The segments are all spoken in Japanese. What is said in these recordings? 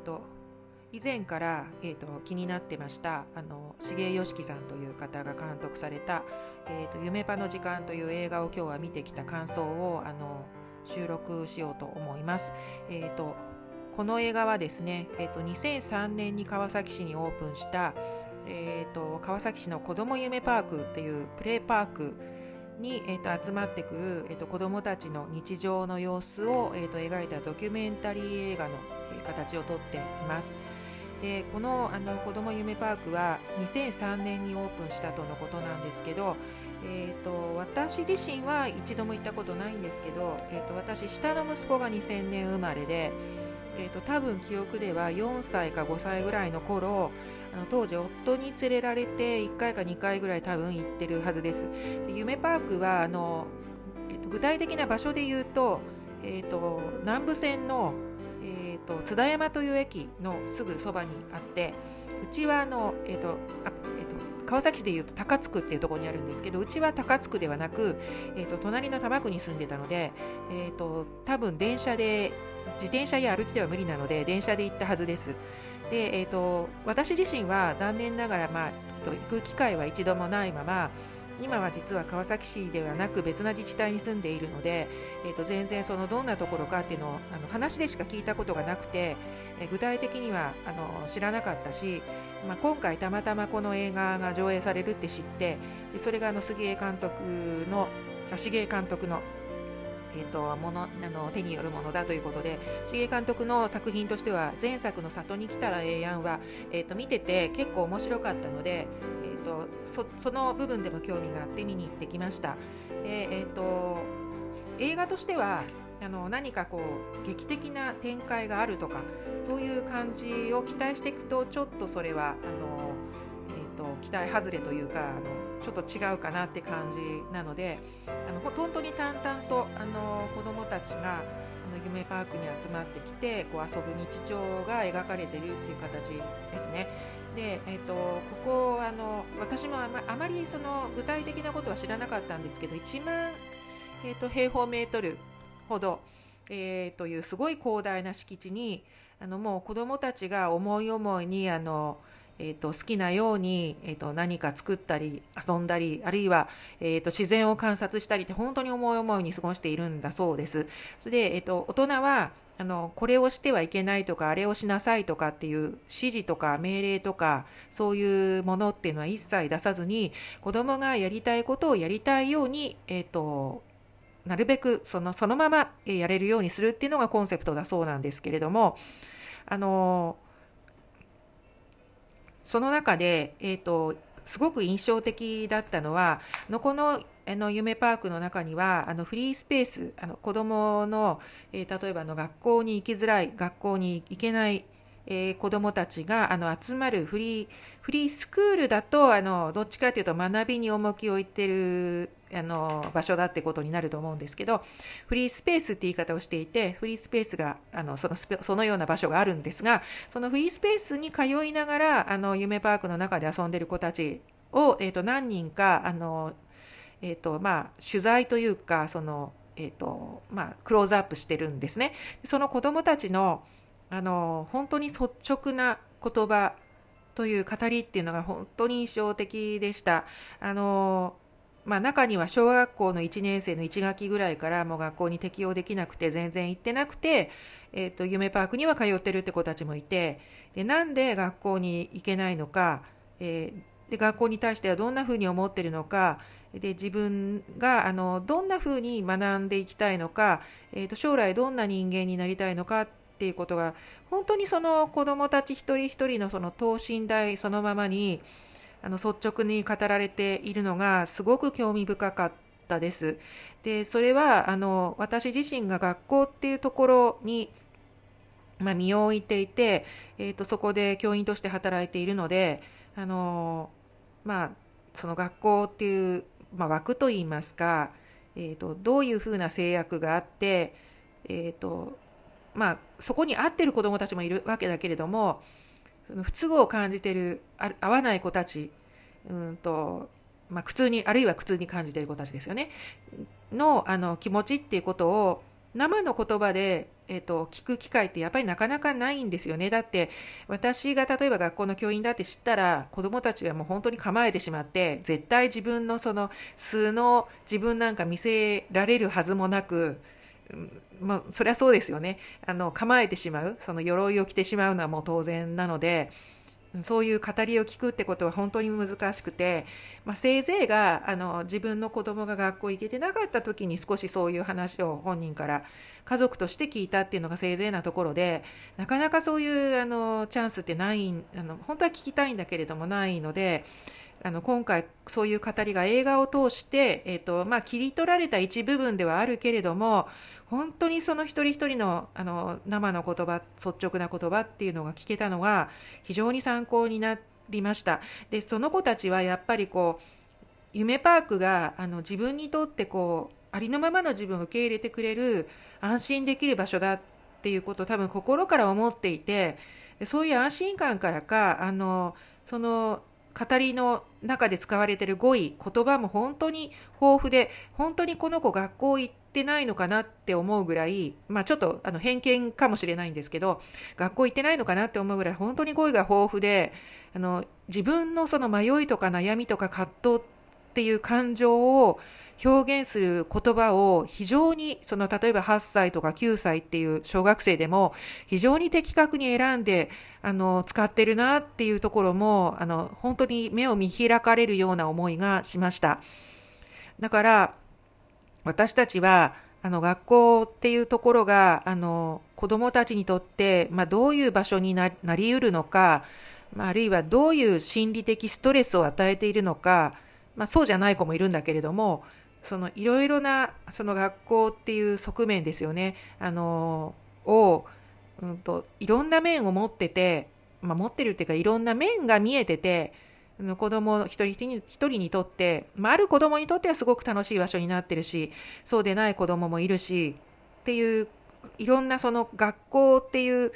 ーと、以前から、えーと、気になってましたあの重井良樹さんという方が監督された「えーと、夢パの時間」という映画を今日は見てきた感想をあの収録しようと思います。えーとこの映画はですね、えーと、2003年に川崎市にオープンした、えーと、川崎市の子ども夢パークっていうプレーパークに、えーと、集まってくる、えー、と子どもたちの日常の様子を、えー、と描いたドキュメンタリー映画の、形をとっています。でこのあの子ども夢パークは2003年にオープンしたとのことなんですけど、えーと、私自身は一度も行ったことないんですけど、えーと私下の息子が2000年生まれでえーと、多分記憶では4歳か5歳ぐらいの頃あの当時夫に連れられて1回か2回ぐらい多分行ってるはずです。で夢パークはあの、えーと、具体的な場所で言うと,、えーと、南武線の、と津田山という駅のすぐそばにあってうちはあの、えーとあえー、と川崎市でいうと高津区っていうところにあるんですけどうちは高津区ではなく、えー、と隣の多摩区に住んでたので、えー、と多分電車で自転車や歩きでは無理なので電車で行ったはずです。で、えーと、私自身は残念ながら、まあ、行く機会は一度もないまま今は実は川崎市ではなく別な自治体に住んでいるので、えーと、全然そのどんなところかっていうのをあの話でしか聞いたことがなくて、え具体的にはあの知らなかったし、まあ、今回たまたまこの映画が上映されるって知ってでそれがあの杉江監督の重江監督のえーと、ものあの手によるものだということで重井監督の作品としては前作の「里に来たらええやんは」えーと、見てて結構面白かったので、えーと、そその部分でも興味があって見に行ってきました。でえー、と映画としてはあの何かこう劇的な展開があるとかそういう感じを期待していくとちょっとそれはあの、えー、と期待外れというかあのちょっと違うかなって感じなのであの本当に淡々とあの子どもたちがあの夢パークに集まってきてこう遊ぶ日常が描かれてるっていう形ですね。で、えーと、ここあの私もあまあまりその具体的なことは知らなかったんですけど1万、えーと、平方メートルほど、えー、というすごい広大な敷地にあのもう子どもたちが思い思いにあのえーと、好きなように、えーと、何か作ったり遊んだりあるいは、えーと、自然を観察したりって本当に思い思いに過ごしているんだそうです。それで、えー、と大人はあのこれをしてはいけないとかあれをしなさいとかっていう指示とか命令とかそういうものっていうのは一切出さずに子どもがやりたいことをやりたいように、えー、となるべくそのそのままやれるようにするっていうのがコンセプトだそうなんですけれどもあのその中で、えーと、すごく印象的だったのはのこのあの夢パークの中にはあのフリースペースあの子どもの、えー、例えばの学校に行きづらい学校に行けないえー、子どもたちがあの集まるフリーフリースクールだとあのどっちかというと学びに重きを置いてるあの場所だってことになると思うんですけどフリースペースって言い方をしていてフリースペースがあのそのそのような場所があるんですがそのフリースペースに通いながらあの夢パークの中で遊んでる子たちを、えーと、何人かあの、えーとまあ、取材というかその、えーとまあ、クローズアップしてるんですね。その子どもたちのあの本当に率直な言葉という語りっていうのが本当に印象的でした。あのまあ、中には小学校の1年生の1学期ぐらいからもう学校に適応できなくて全然行ってなくて、えーと、夢パークには通ってるって子たちもいてでなんで学校に行けないのか、えー、で学校に対してはどんなふうに思ってるのかで自分があのどんなふうに学んでいきたいのか、えーと将来どんな人間になりたいのかっていうことが本当にその子どもたち一人一人のその等身大そのままにあの率直に語られているのがすごく興味深かったです。でそれはあの私自身が学校っていうところに、まあ、身を置いていて、えーと、そこで教員として働いているのであの、まあ、その学校っていう、まあ、枠といいますか、えーと、どういうふうな制約があって、えーとまあ、そこに合ってる子どもたちもいるわけだけれどもその不都合を感じてる合わない子たちうんと、まあ、苦痛にあるいは苦痛に感じている子たちですよね。のあの気持ちっていうことを生の言葉で、えーと、聞く機会ってやっぱりなかなかないんですよね。だって私が例えば学校の教員だって知ったら子どもたちはもう本当に構えてしまって絶対自分のその素の自分なんか見せられるはずもなくまあ、そりゃそうですよね。あの構えてしまう。その鎧を着てしまうのはもう当然なのでそういう語りを聞くってことは本当に難しくて、まあ、せいぜいがあの自分の子供が学校行けてなかった時に少しそういう話を本人から家族として聞いたっていうのがせいぜいなところでなかなかそういうあのチャンスってないあの本当は聞きたいんだけれどもないのであの今回そういう語りが映画を通して、えーとまあ、切り取られた一部分ではあるけれども本当にその一人一人のあの生の言葉率直な言葉っていうのが聞けたのが非常に参考になりました。でその子たちはやっぱりこう夢パークがあの自分にとってこうありのままの自分を受け入れてくれる安心できる場所だっていうことを多分心から思っていてそういう安心感からかあのその語りの中で使われてる語彙言葉も本当に豊富で本当にこの子学校行ってないのかなって思うぐらいまあちょっとあの偏見かもしれないんですけど学校行ってないのかなって思うぐらい本当に語彙が豊富であの自分のその迷いとか悩みとか葛藤っていう感情を表現する言葉を非常にその例えば8歳とか9歳っていう小学生でも非常に的確に選んであの使ってるなっていうところもあの本当に目を見開かれるような思いがしました。だから私たちはあの学校っていうところがあの子どもたちにとって、まあ、どういう場所になりうるのか、あ、あるいはどういう心理的ストレスを与えているのか、まあ、そうじゃない子もいるんだけれどもそのいろいろなその学校っていう側面ですよね。あのを、うんと、いろんな面を持ってて、まあ、持ってるっていうかいろんな面が見えてて子供一人一人にとって、まあ、ある子供にとってはすごく楽しい場所になってるしそうでない子供もいるしっていういろんなその学校っていう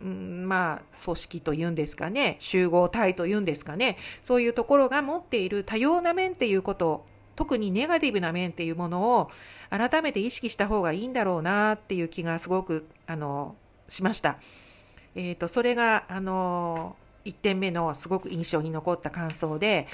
うん、まあ組織というんですかね集合体というんですかねそういうところが持っている多様な面っていうこと特にネガティブな面っていうものを改めて意識した方がいいんだろうなっていう気がすごくあのしました。えーと、それがあの1点目のすごく印象に残った感想で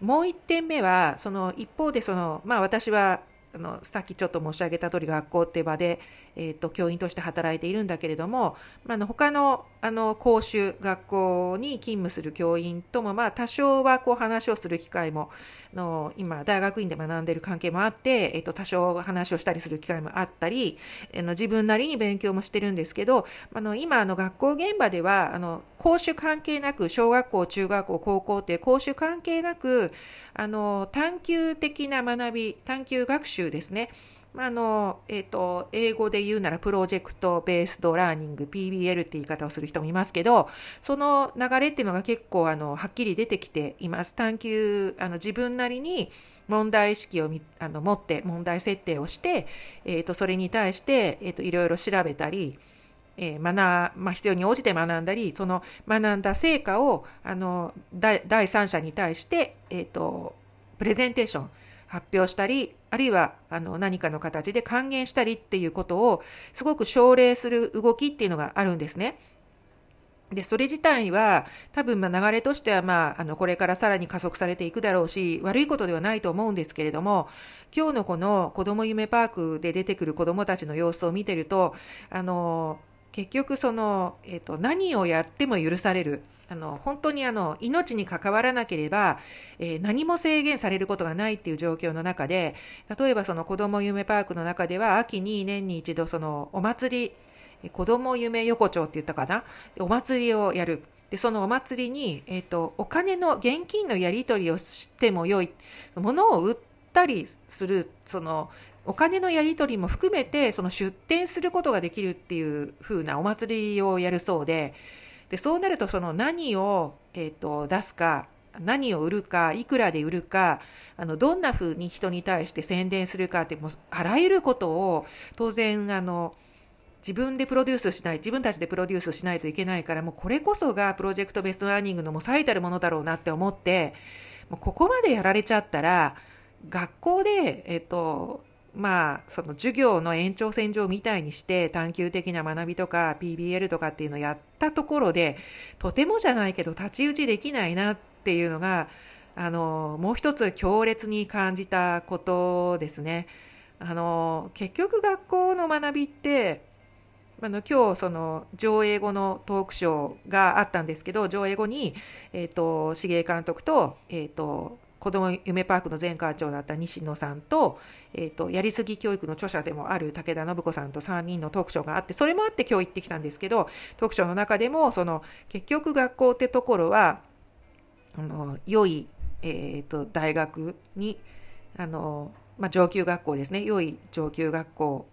もう1点目はその一方でその、まあ、私はあのさっきちょっと申し上げた通り学校って場で、えーと、教員として働いているんだけれども、まあ、の他のあの講習学校に勤務する教員とも、まあ、多少はこう話をする機会もの今大学院で学んでいる関係もあって、えーと、多少話をしたりする機会もあったりあの自分なりに勉強もしてるんですけどあの今あの学校現場ではあの講習関係なく小学校中学校高校って講習関係なくあの探究的な学び探究学習ですね。まあの、えっ、ー、と、英語で言うならプロジェクトベースドラーニング PBL って言い方をする人もいますけど、その流れっていうのが結構あのはっきり出てきています。探究、あの自分なりに問題意識をあの持って問題設定をして、えっ、ー、と、それに対して、えっ、ー、と、いろいろ調べたり、えー、学まあ、必要に応じて学んだりその学んだ成果をあの第三者に対して、えーとプレゼンテーション発表したりあるいはあの何かの形で還元したりっていうことをすごく奨励する動きっていうのがあるんですね。でそれ自体は多分ま流れとしては、まあ、あのこれからさらに加速されていくだろうし悪いことではないと思うんですけれども今日のこの子ども夢パークで出てくる子どもたちの様子を見てるとあの結局その、えーと何をやっても許される。あの本当にあの命に関わらなければ、えー、何も制限されることがないっていう状況の中で例えばその子ども夢パークの中では秋に年に一度そのお祭り子ども夢横丁って言ったかな？お祭りをやる。でそのお祭りに、えーと、お金の現金のやり取りをしてもよい。物を売ったりするそのお金のやり取りも含めてその出店することができるっていう風なお祭りをやるそうで。でそうなるとその何を、えーと、出すか何を売るかいくらで売るかあのどんなふうに人に対して宣伝するかってもうあらゆることを当然あの自分でプロデュースしない自分たちでプロデュースしないといけないからもうこれこそがプロジェクトベストラーニングのもう最たるものだろうなって思ってもうここまでやられちゃったら学校で、えっと、まあその授業の延長線上みたいにして探究的な学びとか PBL とかっていうのをやったところでとてもじゃないけど太刀打ちできないなっていうのがあのもう一つ強烈に感じたことですね。あの結局学校の学びってあの今日その上映後のトークショーがあったんですけど上映後に、えーと、重江監督と,、えーと子ども夢パークの前館長だった西野さんと,、えーと、やりすぎ教育の著者でもある武田信子さんと3人のトークショーがあってそれもあって今日行ってきたんですけどトークショーの中でもその結局学校ってところはあの良い、えーと、大学にあの、まあ、上級学校ですね。良い上級学校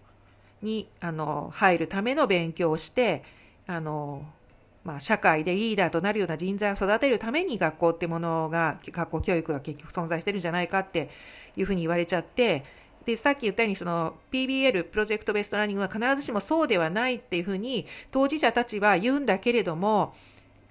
にあの入るための勉強をしてあのまあ、社会でリーダーとなるような人材を育てるために学校ってものが学校教育が結局存在してるんじゃないかっていうふうに言われちゃってでさっき言ったようにその PBL プロジェクトベストラーニングは必ずしもそうではないっていうふうに当事者たちは言うんだけれども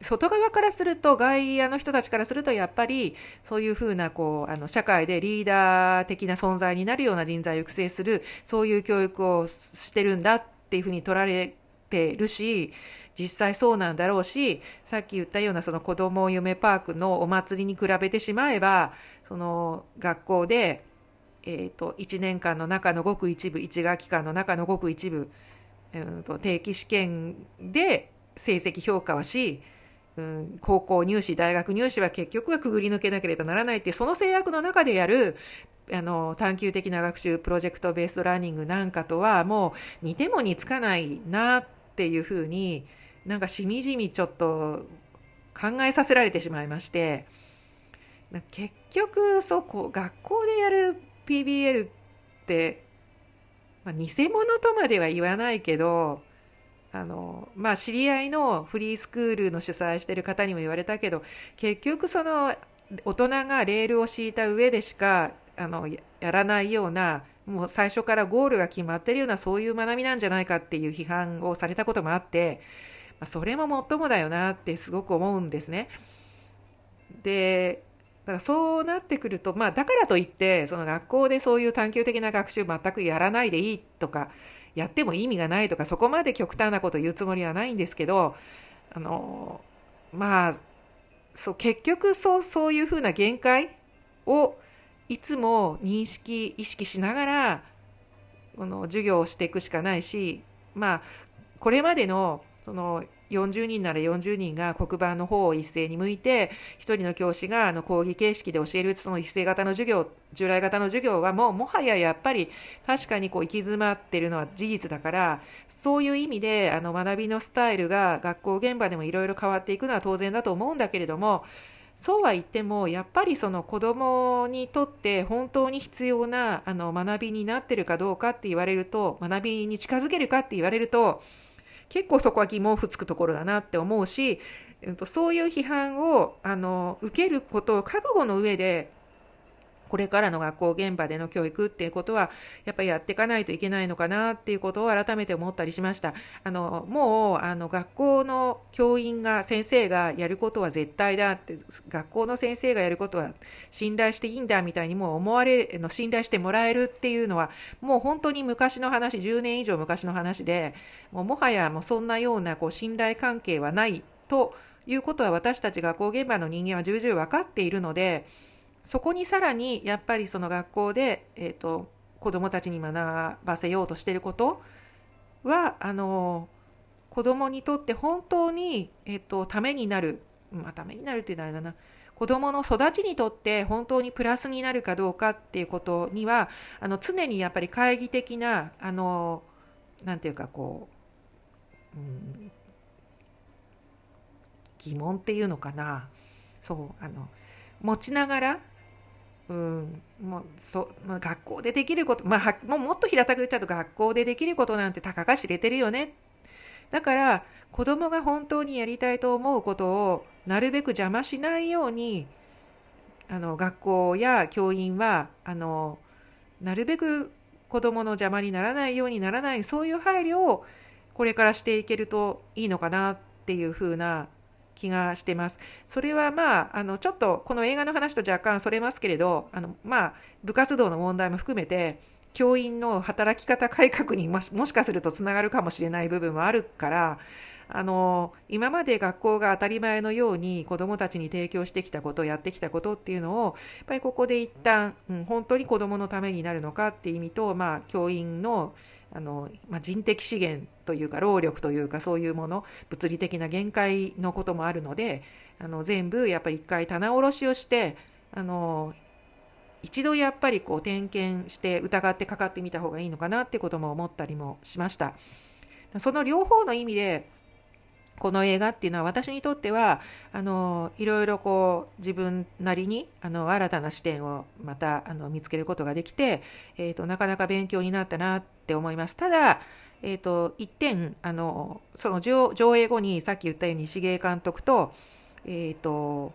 外側からすると外野の人たちからするとやっぱりそういうふうなこうあの社会でリーダー的な存在になるような人材を育成するそういう教育をしてるんだっていうふうに取られてるし実際そうなんだろうしさっき言ったようなその子ども夢パークのお祭りに比べてしまえばその学校で、えーと、1年間の中のごく一部1学期間の中のごく一部、えーと、定期試験で成績評価はしうん、高校入試大学入試は結局はくぐり抜けなければならないってその制約の中でやるあの探究的な学習プロジェクトベースラーニングなんかとはもう似ても似つかないなっていうふうになんかしみじみちょっと考えさせられてしまいまして結局そうこう学校でやる PBL って、まあ、偽物とまでは言わないけどあのまあ知り合いのフリースクールの主催してる方にも言われたけど結局その大人がレールを敷いた上でしかあのやらないようなもう最初からゴールが決まってるようなそういう学びなんじゃないかっていう批判をされたこともあってま、それももっともだよなってすごく思うんですね。でだからそうなってくると、まあ、だからといってその学校でそういう探究的な学習全くやらないでいいとかやっても意味がないとかそこまで極端なこと言うつもりはないんですけどあのまあそう結局そうそういうふうな限界をいつも認識意識しながらこの授業をしていくしかないしまあこれまでのその40人なら40人が黒板の方を一斉に向いて1人の教師があの講義形式で教えるその一斉型の授業従来型の授業はもうもはややっぱり確かにこう行き詰まってるのは事実だからそういう意味であの学びのスタイルが学校現場でもいろいろ変わっていくのは当然だと思うんだけれどもそうは言ってもやっぱりその子どもにとって本当に必要なあの学びになってるかどうかって言われると学びに近づけるかって言われると結構そこは疑問符つくところだなって思うし、そういう批判をあの受けることを覚悟の上でこれからの学校現場での教育っていうことはやっぱりやっていかないといけないのかなっていうことを改めて思ったりしました。あのもうあの学校の教員が先生がやることは絶対だって学校の先生がやることは信頼していいんだみたいにもう思われの信頼してもらえるっていうのはもう本当に昔の話10年以上昔の話でもうもはやもうそんなようなこう信頼関係はないということは私たち学校現場の人間は重々分かっているのでそこにさらにやっぱりその学校で、えーと、子どもたちに学ばせようとしてることはあの子どもにとって本当に、えーと、ためになる、まあ、ためになるっていうのはあれだな。子どもの育ちにとって本当にプラスになるかどうかっていうことにはあの常にやっぱり懐疑的なあのなんていうかこう、うん、疑問っていうのかな。そうあの持ちながらうん、もうそ、まあ、学校でできること、まあ、もうもっと平たく言っちゃうと学校でできることなんてたかが知れてるよね。だから子供が本当にやりたいと思うことをなるべく邪魔しないようにあの学校や教員はあのなるべく子供の邪魔にならないようにならないそういう配慮をこれからしていけるといいのかなっていうふうな気がしてます。それはまあ、あのちょっとこの映画の話と若干それますけれど、あのまあ、部活動の問題も含めて、教員の働き方改革にもしかするとつながるかもしれない部分もあるからあの今まで学校が当たり前のように子どもたちに提供してきたことやってきたことっていうのをやっぱりここで一旦、うん、本当に子どものためになるのかっていう意味と、まあ、教員のあの、まあ、人的資源というか労力というかそういうもの物理的な限界のこともあるのであの全部やっぱり一回棚卸しをしてあの一度やっぱりこう点検して疑ってかかってみた方がいいのかなってことも思ったりもしました。その両方の意味でこの映画っていうのは私にとってはあのいろいろこう自分なりにあの新たな視点をまたあの見つけることができて、えーと、なかなか勉強になったなって思います。ただえーと、一点あのその上映後にさっき言ったように茂江監督と,、えーと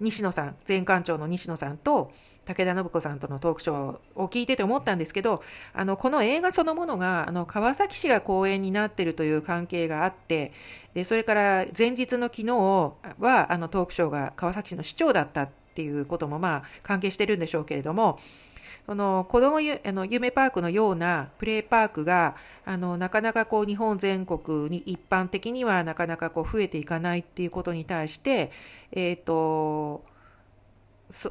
西野さん前館長の西野さんと武田信子さんとのトークショーを聞いてて思ったんですけどあのこの映画そのものがあの川崎市が公演になってるという関係があってでそれから前日の昨日はあのトークショーが川崎市の市長だったっていうこともまあ関係してるんでしょうけれどもその子どもゆあの夢パークのようなプレーパークがあのなかなかこう日本全国に一般的にはなかなかこう増えていかないっていうことに対して、えっ、ー、と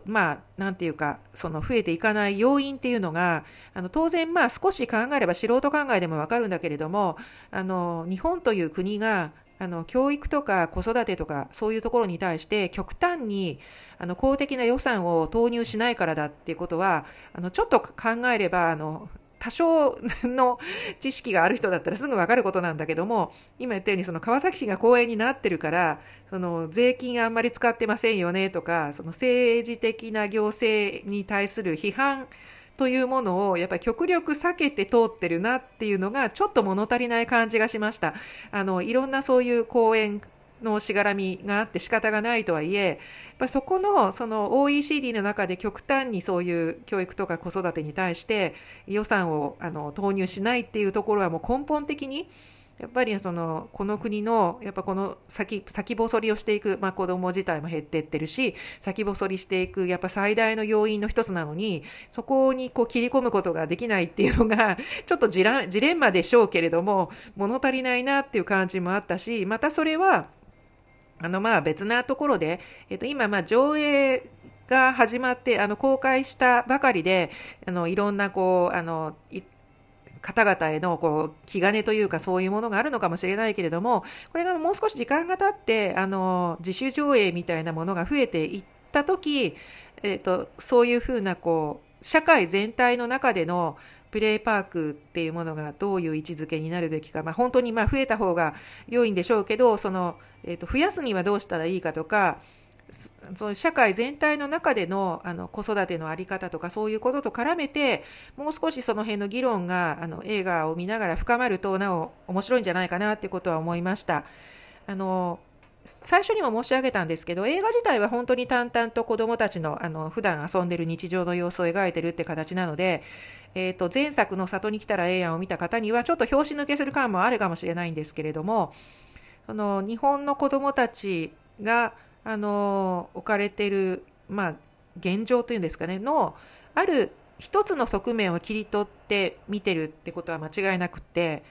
まあなんていうかその増えていかない要因っていうのがあの当然まあ少し考えれば素人考えでもわかるんだけれどもあの日本という国があの教育とか子育てとかそういうところに対して極端にあの公的な予算を投入しないからだっていうことはあのちょっと考えればあの多少の知識がある人だったらすぐ分かることなんだけども今言ったようにその川崎市が公園になってるからその税金あんまり使ってませんよねとかその政治的な行政に対する批判というものをやっぱり極力避けて通ってるなっていうのがちょっと物足りない感じがしました。あのいろんなそういう講演のしがらみがあって仕方がないとはいえ、やっぱそこのその OECD の中で極端にそういう教育とか子育てに対して予算をあの投入しないっていうところはもう根本的にやっぱりそのこの国のやっぱこの先先細りをしていく、まあ、子ども自体も減っていってるし先細りしていくやっぱ最大の要因の一つなのにそこにこう切り込むことができないっていうのが ちょっとジラジレンマでしょうけれども物足りないなっていう感じもあったしまたそれはあのまあ別なところで、えっと、今まあ上映が始まってあの公開したばかりであのいろんなこうあの方々へのこう気兼ねというかそういうものがあるのかもしれないけれどもこれがもう少し時間が経ってあの自主上映みたいなものが増えていった時、えーと、そういうふうなこう社会全体の中でのプレイパークっていうものがどういう位置づけになるべきか、まあ、本当にまあ増えた方が良いんでしょうけどその、えーと増やすにはどうしたらいいかとかその社会全体の中でのあの子育ての在り方とかそういうことと絡めてもう少しその辺の議論があの映画を見ながら深まるとなお面白いんじゃないかなってことは思いました。あの最初にも申し上げたんですけど映画自体は本当に淡々と子どもたちのあの普段遊んでる日常の様子を描いてるって形なので、えー、と前作の「里に来たらええやん」を見た方にはちょっと拍子抜けする感もあるかもしれないんですけれどもその日本の子どもたちがあの置かれている、まあ、現状というんですかねのある一つの側面を切り取って見てるってことは間違いなくて、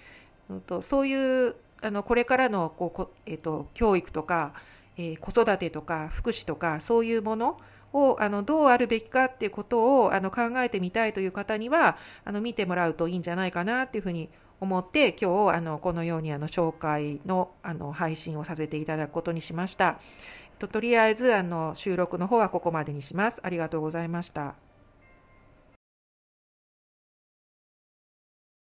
そういうあのこれからのこう、えーと、教育とか、えー、子育てとか福祉とかそういうものをあのどうあるべきかっていうことをあの考えてみたいという方にはあの見てもらうといいんじゃないかなっていうふうに思って今日あのこのようにあの紹介のあの配信をさせていただくことにしました。ととりあえずあの収録の方はここまでにします。ありがとうございました。